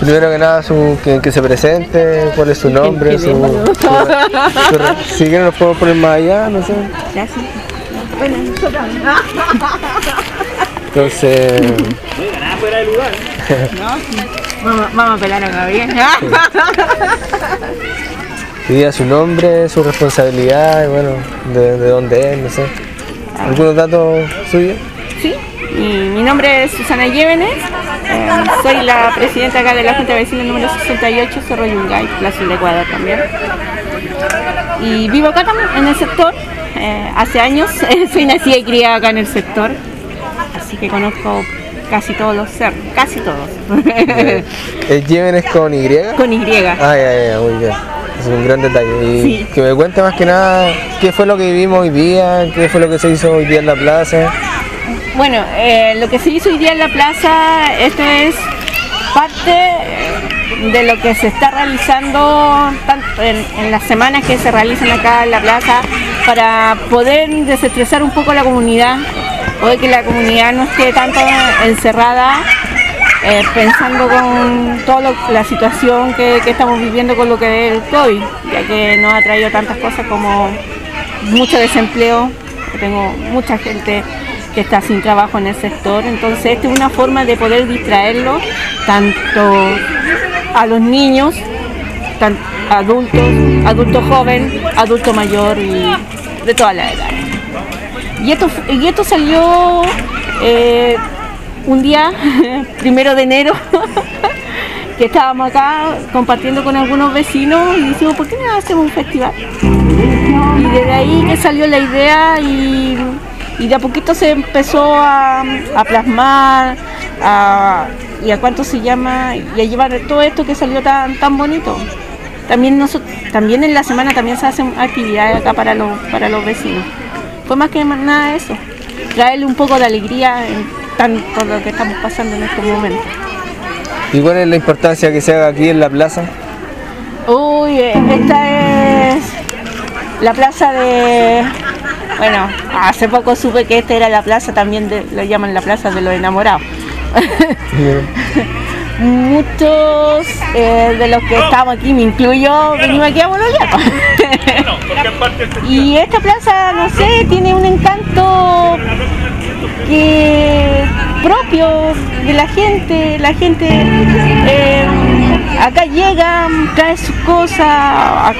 Primero que nada, su, que, que se presente, cuál es su nombre, su, su- si quieren nos podemos poner más allá, no sé. Gracias. Entonces, vamos, vamos a pelar bien. que diga su nombre, su responsabilidad, y bueno, de, de dónde es, no sé. ¿Algunos datos suyos? Sí, y mi nombre es Susana Llévenes, eh, soy la presidenta acá de la Junta de Vecinos número 68, Cerro Yungay, Plaza del Ecuador también. Y vivo acá también, en el sector, eh, hace años, soy nacida y criada acá en el sector, así que conozco casi todos los cerros, casi todos, ¿El Yemen es con Y? con Y. Ah, ya, ya, muy bien. Es un gran detalle. Y Sí. que me cuente más que nada qué fue lo que vivimos hoy día, qué fue lo que se hizo hoy día en la plaza. Bueno, eh, lo que se hizo hoy día en la plaza, esto es parte de lo que se está realizando tanto en, las semanas que se realizan acá en la plaza para poder desestresar un poco la comunidad, poder que la comunidad no esté tanto encerrada eh, pensando con toda la situación que, que estamos viviendo con lo que es el COVID, ya que nos ha traído tantas cosas como mucho desempleo, que tengo mucha gente que está sin trabajo en el sector, entonces esta es una forma de poder distraerlo tanto a los niños, tan- adultos, adulto joven, adulto mayor y de toda la edad. Y esto, y esto salió eh, un día, primero de enero, que estábamos acá compartiendo con algunos vecinos y dijimos, ¿por qué no hacemos un festival? Y desde ahí que salió la idea y, y de a poquito se empezó a, a plasmar a- y a cuánto se llama y a llevar todo esto que salió tan, tan bonito. También, también en la semana también se hacen actividades acá para los, para los vecinos. Fue más que nada eso, traerle un poco de alegría en tanto lo que estamos pasando en estos momentos. ¿Y cuál es la importancia que se haga aquí en la plaza? Uy, eh, esta es la plaza de... Bueno, hace poco supe que esta era la plaza también, de, lo llaman la plaza de los enamorados. Muchos eh, de los que estamos aquí, me incluyo, venimos aquí a Bolonia. y esta plaza, no sé, tiene un encanto que propio de la gente, la gente eh, acá llega, trae sus cosas,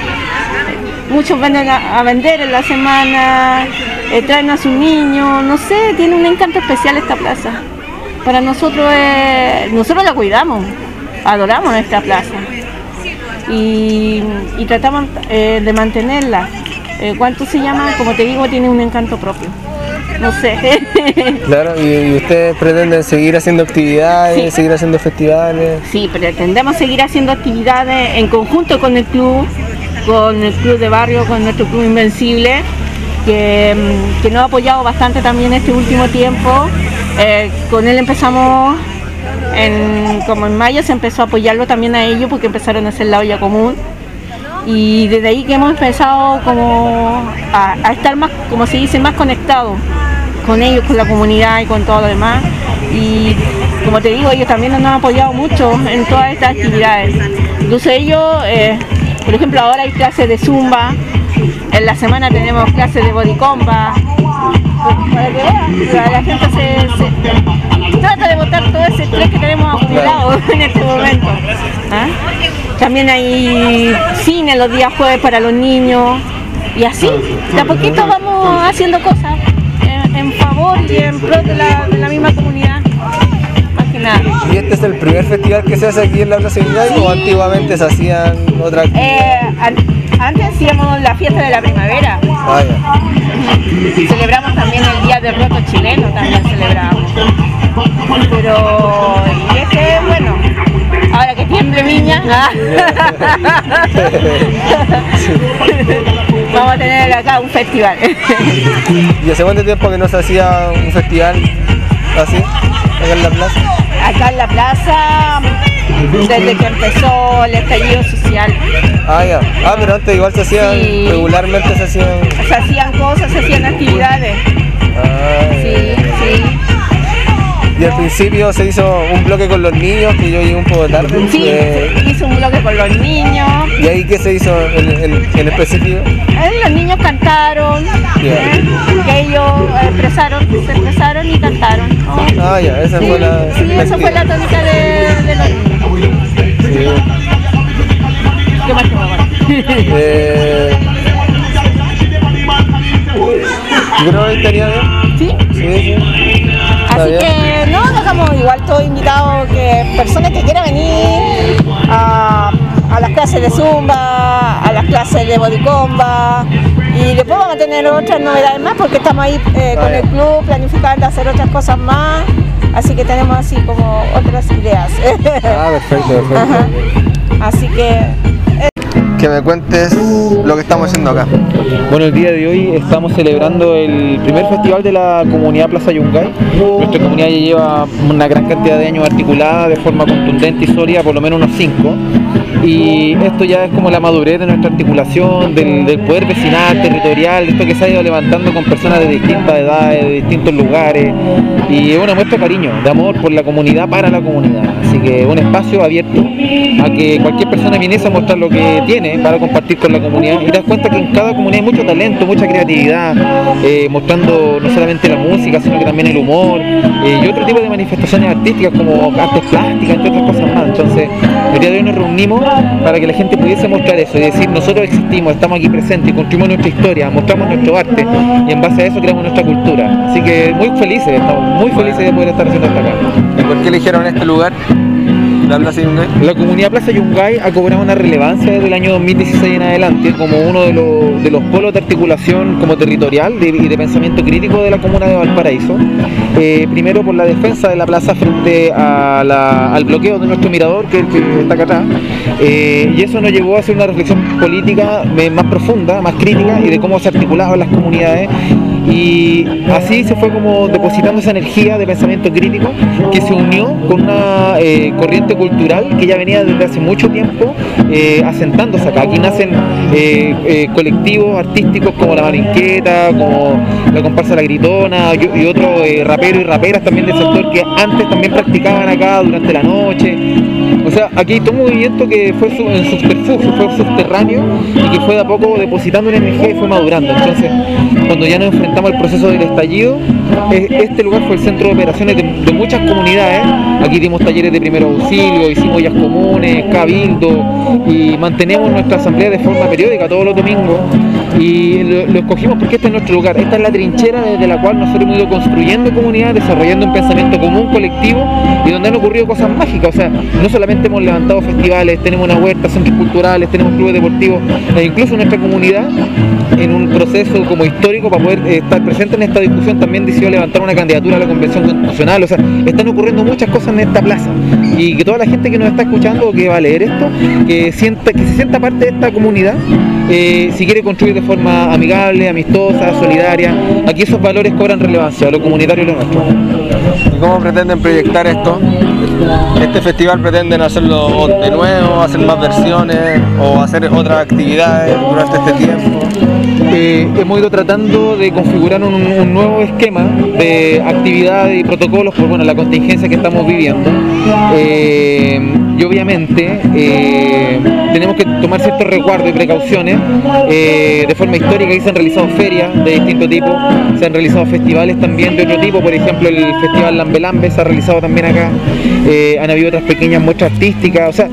muchos venden a, a vender en la semana, eh, traen a sus niños, no sé, tiene un encanto especial esta plaza. Para nosotros, nosotros la cuidamos, adoramos esta plaza y, y tratamos eh, de mantenerla. Eh, ¿Cuánto se llama? Como te digo, tiene un encanto propio. No sé. Claro, y, y ustedes pretenden seguir haciendo actividades, Sí. seguir haciendo festivales. Sí, pretendemos seguir haciendo actividades en conjunto con el club, con el club de barrio, con nuestro club Invencible, que, mm, nos ha apoyado bastante también este último tiempo. Eh, con él empezamos, como en mayo se empezó a apoyarlo también a ellos porque empezaron a hacer la olla común. Y desde ahí que hemos empezado como a, estar más, como se dice, más conectados con ellos, con la comunidad y con todo lo demás. Y como te digo, ellos también nos han apoyado mucho en todas estas actividades. Incluso ellos, eh, por ejemplo, ahora hay clases de zumba, en la semana tenemos clases de body combat, para que vean, la, gente se, trata de botar todo ese estrés que tenemos acumulado en este momento. ¿ah? También hay cine los días jueves para los niños y así, de a poquito vamos haciendo cosas en, favor y en pro de la misma comunidad, ¿Y este es el primer festival que se hace aquí en la Plaza Yungay o antiguamente se hacían otras Eh, an- antes hacíamos la fiesta de la primavera, Ah, celebramos también el Día del Roto Chileno, también celebramos. Pero, y ese, bueno, ahora que tiemble Viña, ah, vamos a tener acá un festival. ¿Y hace cuánto tiempo que no se hacía un festival así, acá en la plaza? Acá en la plaza, desde que empezó el estallido social, Ah, ya. Ah, pero antes igual se hacían, Sí. regularmente se hacían... se hacían cosas, se hacían actividades. Ah, Sí, sí. Y al principio se hizo un bloque con los niños, que yo llegué un poco tarde. Sí, eh, se hizo un bloque con los niños. ¿Y ahí qué se hizo en, en- en específico? Eh, Los niños cantaron. ¿eh? que ellos expresaron, se expresaron y cantaron. Ah, ya, esa Sí, fue la. sí, esa fue la tónica de, de niños. Sí. ¿Qué más ahora? Eh, yo creo que estaría bien. ¿Sí? Sí, sí. Así bien. que no, dejamos igual todo invitado que personas que quieran venir a, a las clases de zumba, clases de bodycomba y después vamos a tener otras novedades más porque estamos ahí eh, con el club planificando hacer otras cosas más, así que tenemos así como otras ideas. Ah, perfecto, perfecto. Así que Que me cuentes lo que estamos haciendo acá. Bueno, el día de hoy estamos celebrando el primer festival de la comunidad Plaza Yungay. Nuestra comunidad ya lleva una gran cantidad de años articulada de forma contundente y sólida, por lo menos unos cinco. Y esto ya es como la madurez de nuestra articulación, del, poder vecinal, territorial, de esto que se ha ido levantando con personas de distintas edades, de distintos lugares. Y es una muestra de cariño, de amor por la comunidad, para la comunidad. Así que un espacio abierto a que cualquier persona viniese a mostrar lo que tiene para compartir con la comunidad. Y das cuenta que en cada comunidad hay mucho talento, mucha creatividad, eh, mostrando no solamente la música, sino que también el humor eh, y otro tipo de manifestaciones artísticas como artes plásticas, entre otras cosas más. Entonces, el día de hoy nos reunimos para que la gente pudiese mostrar eso y decir, nosotros existimos, estamos aquí presentes y construimos nuestra historia, mostramos nuestro arte y en base a eso creamos nuestra cultura. Así que muy felices, estamos muy felices de poder estar haciendo esto acá. ¿Y por qué eligieron este lugar? La comunidad Plaza Yungay ha cobrado una relevancia desde el año 2016 en adelante como uno de los, de los polos de articulación como territorial y de pensamiento crítico de la comuna de Valparaíso. Eh, primero por la defensa de la plaza frente al bloqueo de nuestro mirador, que que está acá atrás. Eh, y eso nos llevó a hacer una reflexión política eh, más profunda, más crítica y de cómo se articulaban las comunidades y así se fue como depositando esa energía de pensamiento crítico que se unió con una eh, corriente cultural que ya venía desde hace mucho tiempo eh, asentándose acá. Aquí nacen eh, eh, colectivos artísticos como la Marinqueta, como la comparsa La Gritona y, y otros raperos y raperas también del sector que antes también practicaban acá durante la noche. O sea, aquí hay todo movimiento que fue su- en subterfugio, fue subterráneo y que fue de a poco depositando una energía y fue madurando. Entonces, cuando ya nos enfrentamos al proceso del estallido, este lugar fue el centro de operaciones de, de muchas comunidades. Aquí dimos talleres de primer auxilio, hicimos ollas comunes, cabildo y mantenemos nuestra asamblea de forma periódica todos los domingos. Y lo, escogimos porque este es nuestro lugar, esta es la trinchera desde la cual nosotros hemos ido construyendo comunidad, desarrollando un pensamiento común, colectivo y donde han ocurrido cosas mágicas. O sea, no solamente hemos levantado festivales, tenemos una huerta, centros culturales, tenemos clubes deportivos e incluso nuestra comunidad en un proceso como histórico para poder eh, estar presente en esta discusión también decidió levantar una candidatura a la convención constitucional. O sea, están ocurriendo muchas cosas en esta plaza y que toda la gente que nos está escuchando que va a leer esto, que sienta, que se sienta parte de esta comunidad, eh, si quiere construir de forma amigable, amistosa, solidaria, aquí esos valores cobran relevancia, lo comunitario y lo nuestro. ¿Y cómo pretenden proyectar esto? ¿Este festival pretenden hacerlo de nuevo, hacer más versiones o hacer otras actividades durante este tiempo? Eh, hemos ido tratando de configurar un, un nuevo esquema de actividades y protocolos por bueno, la contingencia que estamos viviendo. Eh, y obviamente eh, tenemos que tomar ciertos resguardos y precauciones. Eh, de forma histórica aquí se han realizado ferias de distinto tipo, se han realizado festivales también de otro tipo, por ejemplo el Festival Lambe Lambe se ha realizado también acá. Eh, han habido otras pequeñas muestras artísticas, o sea,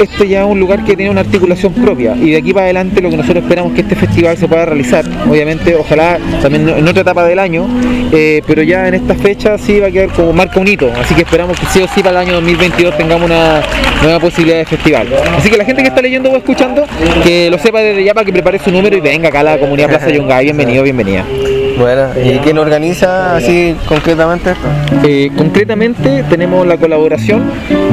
esto ya es un lugar que tiene una articulación propia y de aquí para adelante lo que nosotros esperamos es que este festival se pueda realizar, obviamente, ojalá también en otra etapa del año, pero ya en esta fecha sí va a quedar como marca un hito, así que esperamos que sí o sí para el año 2022 tengamos una nueva posibilidad de festival. Así que la gente que está leyendo o escuchando, que lo sepa desde ya para que prepare su número y venga acá a la comunidad Plaza Yungay, bienvenido, bienvenida. Bueno, ¿y quién organiza así concretamente esto? Eh, concretamente tenemos la colaboración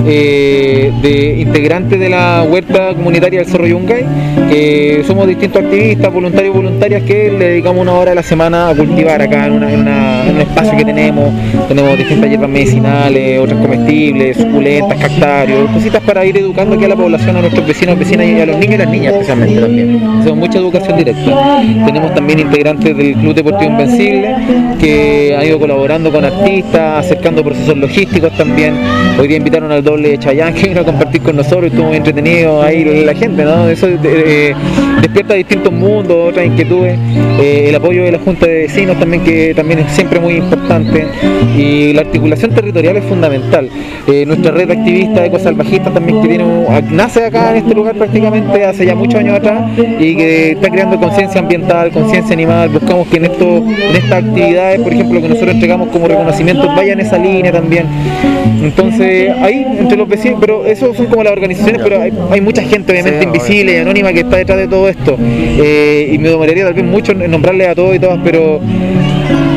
eh, de integrantes de la huerta comunitaria del Cerro Yungay, que somos distintos activistas, voluntarios y voluntarias que le dedicamos una hora a la semana a cultivar acá en, una- en una- en un espacio que tenemos. Tenemos distintas hierbas medicinales, otras comestibles, suculentas, cactarios, cositas para ir educando aquí a la población, a nuestros vecinos, vecinas y a los niños y las niñas especialmente también. Hacemos mucha educación directa. Tenemos también integrantes del Club Deportivo Que han ido colaborando con artistas, acercando procesos logísticos también. Hoy día invitaron al doble de Chayanne que a compartir con nosotros, estuvo muy entretenido ahí la gente, ¿no? Eso eh, despierta distintos mundos, otras inquietudes. Eh, el apoyo de la Junta de Vecinos también, que también es siempre muy importante. Y la articulación territorial es fundamental. Eh, nuestra red activista de ecosalvajistas también que tiene, nace acá en este lugar prácticamente hace ya muchos años atrás y que está creando conciencia ambiental, conciencia animal. Buscamos que en, esto, en estas actividades, por ejemplo, que nosotros entregamos como reconocimiento, vaya en esa línea también. Entonces, ahí, entre los vecinos, pero eso son como las organizaciones, pero hay, mucha gente obviamente invisible y anónima que está detrás de todo esto. Eh, y me demoraría tal vez mucho en nombrarle a todos y todas, pero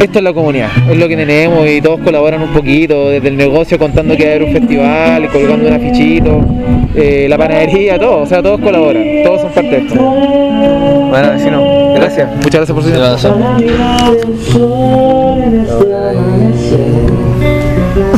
esto es la comunidad, es lo que tenemos y todos colaboran un poquito, desde el negocio contando que va a haber un festival, colgando un afichito, eh, la panadería, todo, o sea, todos colaboran, todos son parte de esto. Bueno, vecino, gracias. Muchas gracias por su Gracias.